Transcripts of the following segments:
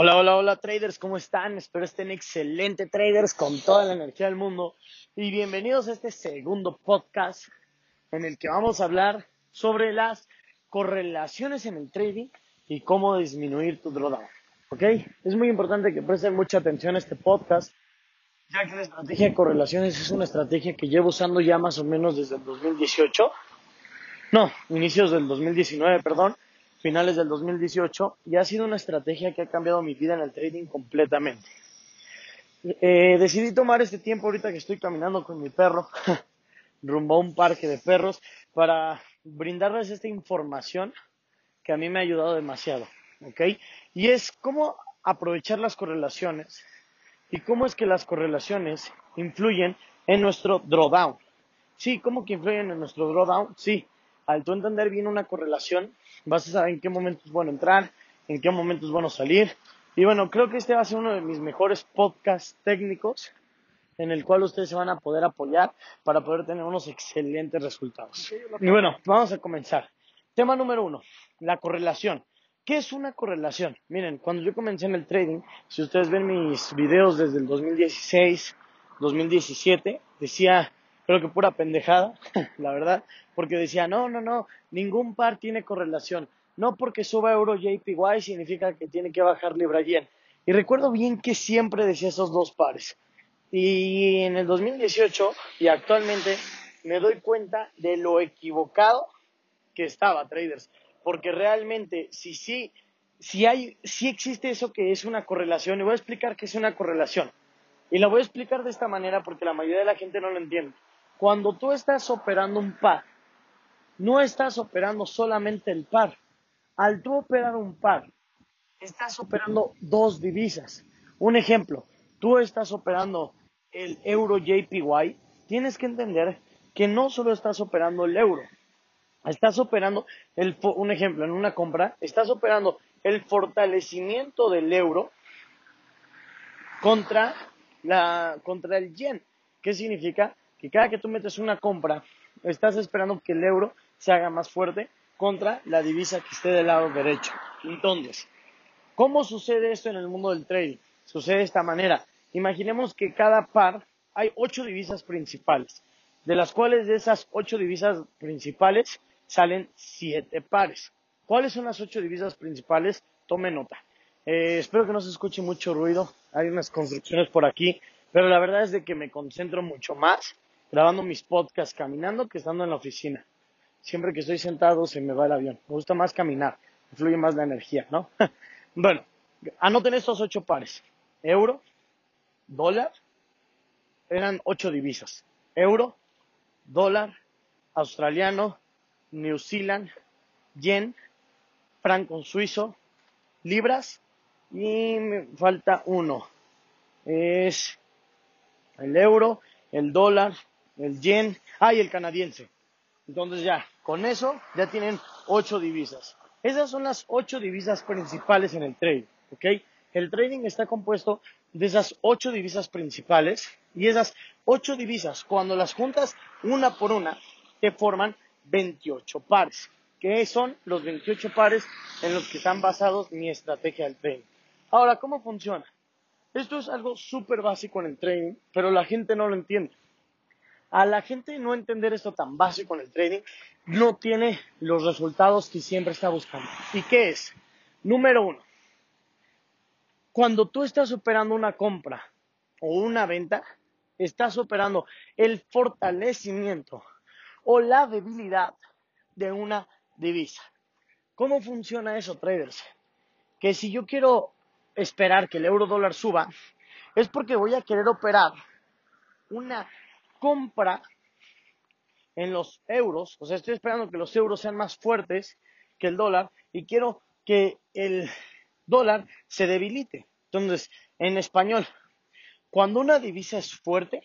Hola, hola, hola traders, ¿cómo están? Espero estén excelentes traders con toda la energía del mundo y bienvenidos a este segundo podcast en el que vamos a hablar sobre las correlaciones en el trading y cómo disminuir tu drawdown. ¿Ok? Es muy importante que presten mucha atención a este podcast ya que la estrategia de correlaciones es una estrategia que llevo usando ya más o menos desde el 2018. No, inicios del 2019, perdón finales del 2018 y ha sido una estrategia que ha cambiado mi vida en el trading completamente. Eh, decidí tomar este tiempo ahorita que estoy caminando con mi perro rumbo a un parque de perros para brindarles esta información que a mí me ha ayudado demasiado, ¿ok? Y es cómo aprovechar las correlaciones y cómo es que las correlaciones influyen en nuestro drawdown. Sí, ¿cómo que influyen en nuestro drawdown? Sí, al tú entender bien una correlación, vas a saber en qué momento es bueno entrar, en qué momento es bueno salir. Y bueno, creo que este va a ser uno de mis mejores podcasts técnicos en el cual ustedes se van a poder apoyar para poder tener unos excelentes resultados. Y bueno, vamos a comenzar. Tema número uno, la correlación. ¿Qué es una correlación? Miren, cuando yo comencé en el trading, si ustedes ven mis videos desde el 2016, 2017, decía creo que pura pendejada, la verdad, porque decía, no, no, no, ningún par tiene correlación. No porque suba euro JPY significa que tiene que bajar Libra Yen. Y recuerdo bien que siempre decía esos dos pares. Y en el 2018 y actualmente me doy cuenta de lo equivocado que estaba, traders. Porque realmente, si sí, si hay, si existe eso que es una correlación, y voy a explicar qué es una correlación. Y la voy a explicar de esta manera porque la mayoría de la gente no lo entiende. Cuando tú estás operando un par, no estás operando solamente el par. Al tú operar un par, estás operando dos divisas. Un ejemplo, tú estás operando el euro JPY, tienes que entender que no solo estás operando el euro, estás operando el, un ejemplo, en una compra, estás operando el fortalecimiento del euro contra la contra el yen. ¿Qué significa? Que cada que tú metes una compra, estás esperando que el euro se haga más fuerte contra la divisa que esté del lado derecho. Entonces, ¿cómo sucede esto en el mundo del trading? Sucede de esta manera. Imaginemos que cada par hay ocho divisas principales, de las cuales de esas ocho divisas principales salen siete pares. ¿Cuáles son las ocho divisas principales? Tome nota. Eh, espero que no se escuche mucho ruido. Hay unas construcciones por aquí, pero la verdad es de que me concentro mucho más grabando mis podcasts caminando que estando en la oficina. Siempre que estoy sentado se me va el avión. Me gusta más caminar, fluye más la energía, ¿no? bueno, anoten estos ocho pares. Euro, dólar, eran ocho divisas. Euro, dólar, australiano, New Zealand, yen, franco suizo, libras y me falta uno. Es el euro, el dólar, el yen, ah, y el canadiense. Entonces ya, con eso ya tienen ocho divisas. Esas son las ocho divisas principales en el trading, ¿ok? El trading está compuesto de esas ocho divisas principales y esas ocho divisas, cuando las juntas una por una, te forman 28 pares, que son los 28 pares en los que están basados mi estrategia del trading. Ahora, ¿cómo funciona? Esto es algo súper básico en el trading, pero la gente no lo entiende a la gente no entender esto tan básico en el trading, no tiene los resultados que siempre está buscando. ¿Y qué es? Número uno, cuando tú estás operando una compra o una venta, estás operando el fortalecimiento o la debilidad de una divisa. ¿Cómo funciona eso, traders? Que si yo quiero esperar que el euro dólar suba, es porque voy a querer operar una compra en los euros, o sea, estoy esperando que los euros sean más fuertes que el dólar y quiero que el dólar se debilite. Entonces, en español, cuando una divisa es fuerte,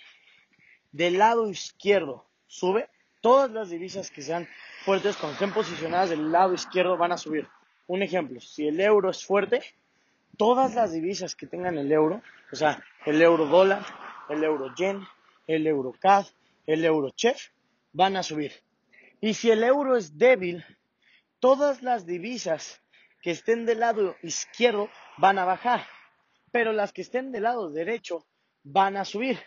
del lado izquierdo sube, todas las divisas que sean fuertes, cuando estén posicionadas del lado izquierdo, van a subir. Un ejemplo, si el euro es fuerte, todas las divisas que tengan el euro, o sea, el euro dólar, el euro yen, el EuroCAD, el EuroChef, van a subir. Y si el euro es débil, todas las divisas que estén del lado izquierdo van a bajar, pero las que estén del lado derecho van a subir.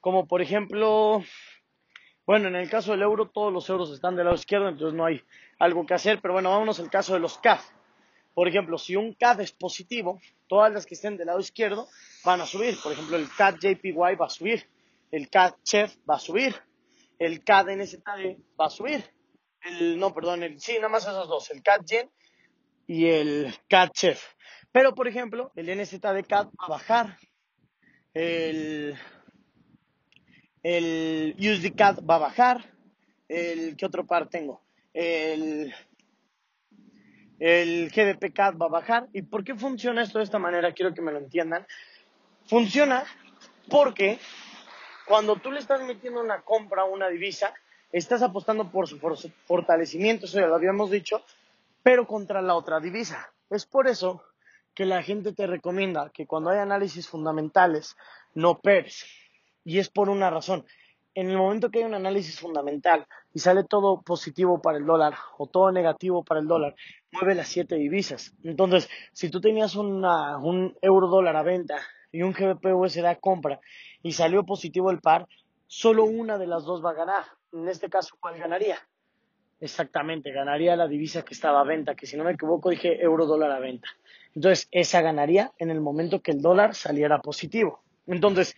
Como por ejemplo, bueno, en el caso del euro, todos los euros están del lado izquierdo, entonces no hay algo que hacer, pero bueno, vámonos al caso de los CAD. Por ejemplo, si un CAD es positivo, todas las que estén del lado izquierdo van a subir. Por ejemplo, el CAD JPY va a subir, el CAD Chef va a subir, el CAD NZD va a subir. El, no, perdón, el, sí, nada más esos dos, el CAD Yen y el CAD Chef. Pero, por ejemplo, el NZD CAD va a bajar, el, el USD CAD va a bajar, el, ¿qué otro par tengo? El, el GBP CAD va a bajar. ¿Y por qué funciona esto de esta manera? Quiero que me lo entiendan. Funciona porque cuando tú le estás metiendo una compra a una divisa, estás apostando por su fortalecimiento, eso ya lo habíamos dicho, pero contra la otra divisa. Es por eso que la gente te recomienda que cuando hay análisis fundamentales no operes. Y es por una razón. En el momento que hay un análisis fundamental y sale todo positivo para el dólar o todo negativo para el dólar, mueve las siete divisas. Entonces, si tú tenías un euro dólar a venta y un GBP USD a compra y salió positivo el par, solo una de las dos va a ganar. En este caso, ¿cuál ganaría? Exactamente, ganaría la divisa que estaba a venta, que si no me equivoco dije euro dólar a venta. Entonces, esa ganaría en el momento que el dólar saliera positivo. Entonces,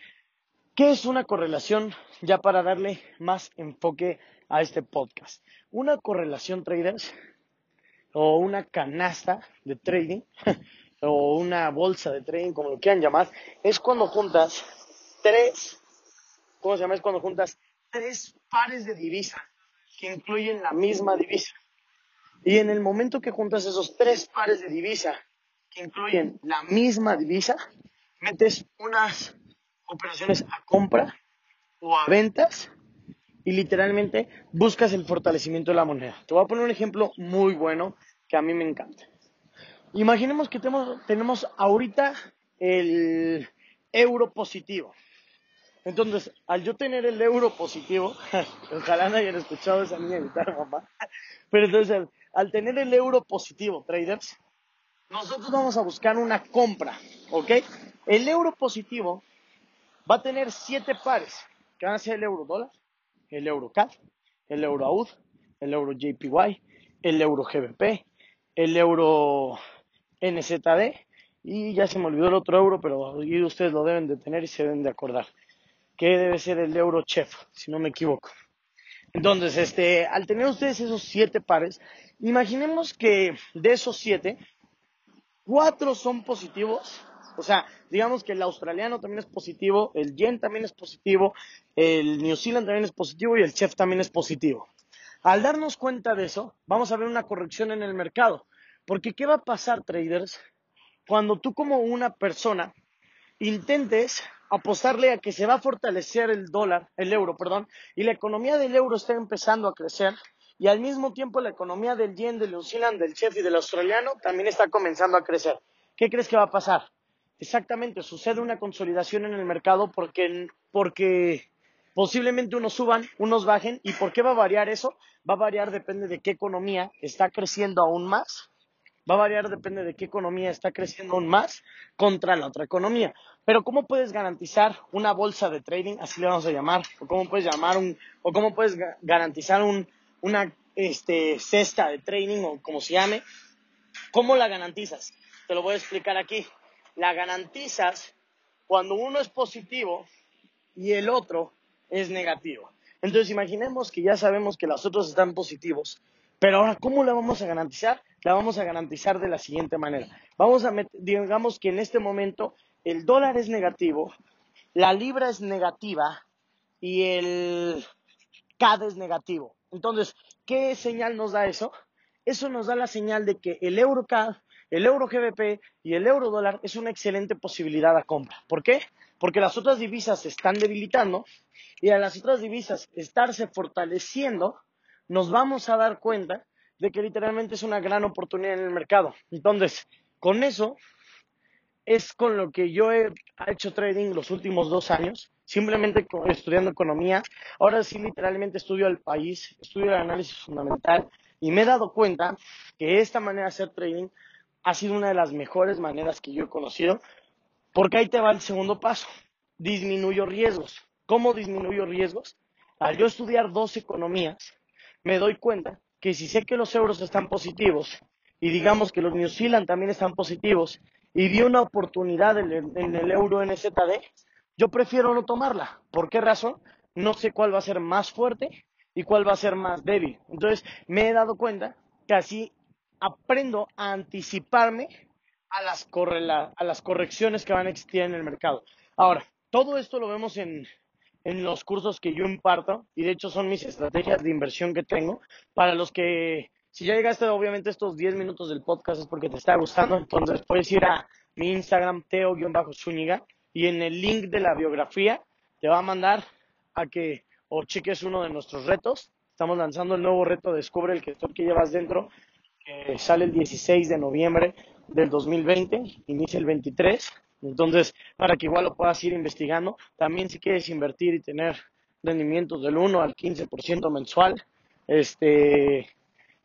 ¿qué es una correlación? Ya para darle más enfoque a este podcast. Una correlación, traders, o una canasta de trading, o una bolsa de trading, como lo quieran llamar, es cuando juntas tres, ¿cómo se llama? Es cuando juntas tres pares de divisa que incluyen la misma divisa. Y en el momento que juntas esos tres pares de divisa que incluyen la misma divisa, metes unas operaciones a compra o a ventas y literalmente buscas el fortalecimiento de la moneda. Te voy a poner un ejemplo muy bueno que a mí me encanta. Imaginemos que tenemos, tenemos ahorita el euro positivo. Entonces, al yo tener el euro positivo, ojalá no hayan escuchado esa niña gritar, mamá, pero entonces, al, tener el euro positivo, traders, nosotros vamos a buscar una compra, ¿ok? El euro positivo va a tener siete pares, que van a ser el euro dólar, el euro CAD, el euro AUD, el euro JPY, el euro GBP, el euro NZD y ya se me olvidó el otro euro, pero ustedes lo deben de tener y se deben de acordar que debe ser el euro chef, si no me equivoco. Entonces, este, al tener ustedes esos siete pares, imaginemos que de esos siete, cuatro son positivos. O sea, digamos que el australiano también es positivo, el yen también es positivo, el New Zealand también es positivo y el chef también es positivo. Al darnos cuenta de eso, vamos a ver una corrección en el mercado. Porque ¿qué va a pasar, traders? Cuando tú como una persona intentes apostarle a que se va a fortalecer el dólar, el euro, perdón, y la economía del euro está empezando a crecer y al mismo tiempo la economía del yen, del del chef y del australiano también está comenzando a crecer. ¿Qué crees que va a pasar? Exactamente, sucede una consolidación en el mercado porque, porque posiblemente unos suban, unos bajen. ¿Y por qué va a variar eso? Va a variar, depende de qué economía está creciendo aún más va a variar, depende de qué economía está creciendo aún más contra la otra economía. Pero ¿cómo puedes garantizar una bolsa de trading, así le vamos a llamar, o cómo puedes llamar un, o cómo puedes garantizar un, una este, cesta de trading o como se llame? ¿Cómo la garantizas? Te lo voy a explicar aquí. La garantizas cuando uno es positivo y el otro es negativo. Entonces imaginemos que ya sabemos que los otros están positivos pero ahora, ¿cómo la vamos a garantizar? La vamos a garantizar de la siguiente manera. Vamos a digamos que en este momento el dólar es negativo, la libra es negativa y el CAD es negativo. Entonces, ¿qué señal nos da eso? Eso nos da la señal de que el euro CAD, el euro GBP y el euro dólar es una excelente posibilidad a compra. ¿Por qué? Porque las otras divisas se están debilitando y a las otras divisas estarse fortaleciendo, nos vamos a dar cuenta de que literalmente es una gran oportunidad en el mercado. Entonces, con eso es con lo que yo he hecho trading los últimos dos años, simplemente estudiando economía. Ahora sí, literalmente estudio el país, estudio el análisis fundamental y me he dado cuenta que esta manera de hacer trading ha sido una de las mejores maneras que yo he conocido, porque ahí te va el segundo paso. Disminuyo riesgos. ¿Cómo disminuyo riesgos? Al yo estudiar dos economías, me doy cuenta que si sé que los euros están positivos y digamos que los New Zealand también están positivos y vi una oportunidad en el, en euro NZD, yo prefiero no tomarla. ¿Por qué razón? No sé cuál va a ser más fuerte y cuál va a ser más débil. Entonces me he dado cuenta que así aprendo a anticiparme a las, a las correcciones que van a existir en el mercado. Ahora, todo esto lo vemos en, en los cursos que yo imparto y de hecho son mis estrategias de inversión que tengo. Para los que, si ya llegaste obviamente estos 10 minutos del podcast es porque te está gustando, entonces puedes ir a mi Instagram teo-zúñiga y en el link de la biografía te va a mandar a que o cheques uno de nuestros retos. Estamos lanzando el nuevo reto Descubre el gestor que llevas dentro sale el 16 de noviembre del 2020, inicia el 23. Entonces, para que igual lo puedas ir investigando, también si quieres invertir y tener rendimientos del 1 al 15% mensual, este,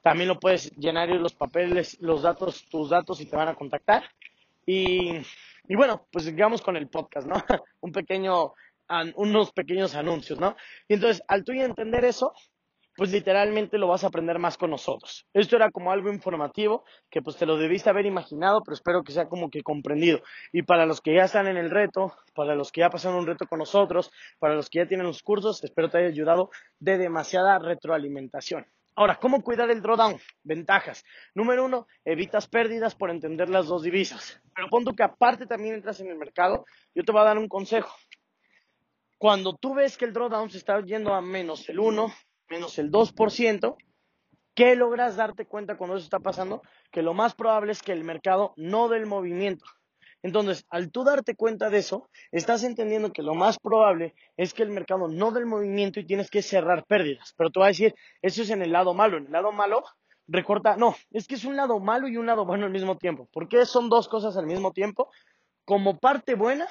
también lo puedes llenar en los papeles, los datos, tus datos y te van a contactar. Y, y bueno, pues digamos con el podcast, ¿no? Un pequeño, unos pequeños anuncios, ¿no? Y entonces, al tú entender eso, pues literalmente lo vas a aprender más con nosotros. Esto era como algo informativo que pues te lo debiste haber imaginado, pero espero que sea como que comprendido. Y para los que ya están en el reto, para los que ya pasaron un reto con nosotros, para los que ya tienen los cursos, espero te haya ayudado de demasiada retroalimentación. Ahora, ¿cómo cuidar el drawdown? Ventajas. Número uno, evitas pérdidas por entender las dos divisas. Pero ponto que aparte también entras en el mercado, yo te voy a dar un consejo. Cuando tú ves que el drawdown se está yendo a menos el 1, menos el 2%, ¿qué logras darte cuenta cuando eso está pasando? Que lo más probable es que el mercado no dé el movimiento. Entonces, al tú darte cuenta de eso, estás entendiendo que lo más probable es que el mercado no dé el movimiento y tienes que cerrar pérdidas. Pero te voy a decir, eso es en el lado malo. En el lado malo, recorta, no, es que es un lado malo y un lado bueno al mismo tiempo. ¿Por qué son dos cosas al mismo tiempo? Como parte buena,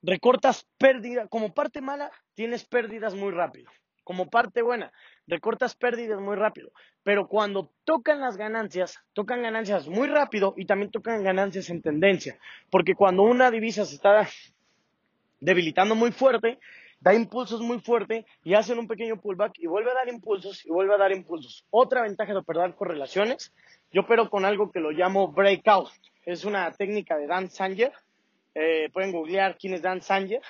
recortas pérdidas, como parte mala, tienes pérdidas muy rápido como parte buena, recortas pérdidas muy rápido, pero cuando tocan las ganancias, tocan ganancias muy rápido y también tocan ganancias en tendencia, porque cuando una divisa se está debilitando muy fuerte, da impulsos muy fuerte y hacen un pequeño pullback y vuelve a dar impulsos y vuelve a dar impulsos. Otra ventaja de operar correlaciones, yo opero con algo que lo llamo breakout, es una técnica de Dan Sanger, eh, pueden googlear quién es Dan Sanger,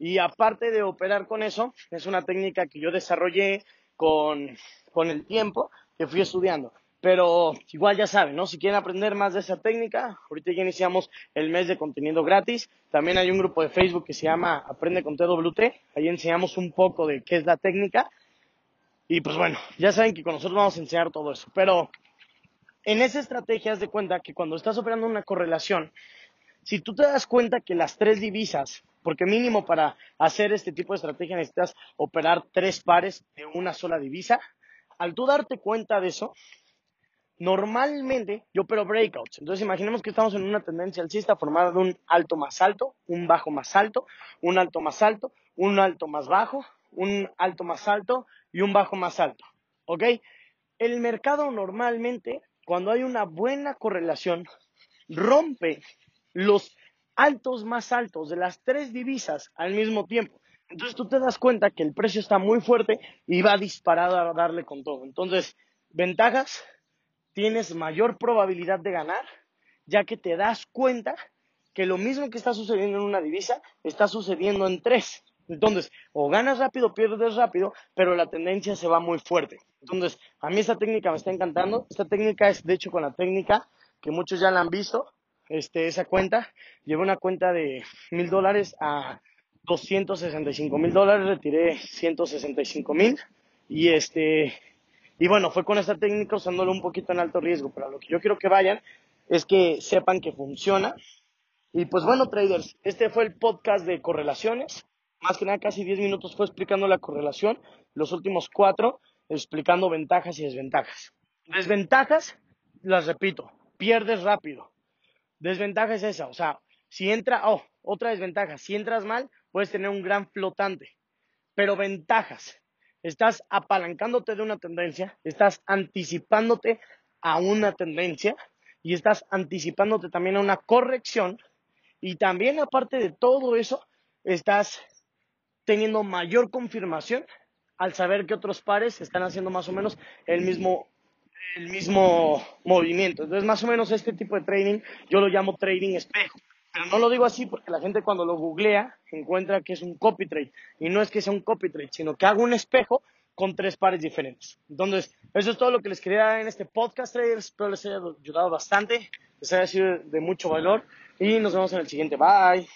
y aparte de operar con eso, es una técnica que yo desarrollé con, el tiempo que fui estudiando. Pero igual ya saben, ¿no? Si quieren aprender más de esa técnica, ahorita ya iniciamos el mes de contenido gratis. También hay un grupo de Facebook que se llama Aprende con TWT. Ahí enseñamos un poco de qué es la técnica. Y pues bueno, ya saben que con nosotros vamos a enseñar todo eso. Pero en esa estrategia haz de cuenta que cuando estás operando una correlación, si tú te das cuenta que las tres divisas porque mínimo para hacer este tipo de estrategia necesitas operar tres pares de una sola divisa. Al tú darte cuenta de eso, normalmente yo opero breakouts. Entonces imaginemos que estamos en una tendencia alcista formada de un alto más alto, un bajo más alto, un alto más alto, un alto más bajo, un alto más alto y un bajo más alto. ¿Ok? El mercado normalmente, cuando hay una buena correlación, rompe los altos más altos de las tres divisas al mismo tiempo. Entonces tú te das cuenta que el precio está muy fuerte y va disparado a darle con todo. Entonces, ventajas, tienes mayor probabilidad de ganar, ya que te das cuenta que lo mismo que está sucediendo en una divisa está sucediendo en tres. Entonces, o ganas rápido, pierdes rápido, pero la tendencia se va muy fuerte. Entonces, a mí esta técnica me está encantando. Esta técnica es, de hecho, con la técnica que muchos ya la han visto, este, esa cuenta. Llevé una cuenta de mil dólares a 265 mil dólares, retiré 165 mil y este, y bueno, fue con esta técnica usándolo un poquito en alto riesgo, pero lo que yo quiero que vayan es que sepan que funciona. Y pues bueno, traders, este fue el podcast de correlaciones. Más que nada, casi 10 minutos fue explicando la correlación. Los últimos cuatro explicando ventajas y desventajas. Desventajas, las repito, pierdes rápido. Desventaja es esa, o sea, si entra, oh, otra desventaja, si entras mal, puedes tener un gran flotante. Pero ventajas, estás apalancándote de una tendencia, estás anticipándote a una tendencia y estás anticipándote también a una corrección y también aparte de todo eso, estás teniendo mayor confirmación al saber que otros pares están haciendo más o menos el mismo el mismo movimiento. Entonces, más o menos este tipo de trading yo lo llamo trading espejo. Pero no lo digo así porque la gente cuando lo googlea encuentra que es un copy trade. Y no es que sea un copy trade, sino que hago un espejo con tres pares diferentes. Entonces, eso es todo lo que les quería dar en este podcast, traders. Espero les haya ayudado bastante, les haya sido de mucho valor y nos vemos en el siguiente. Bye.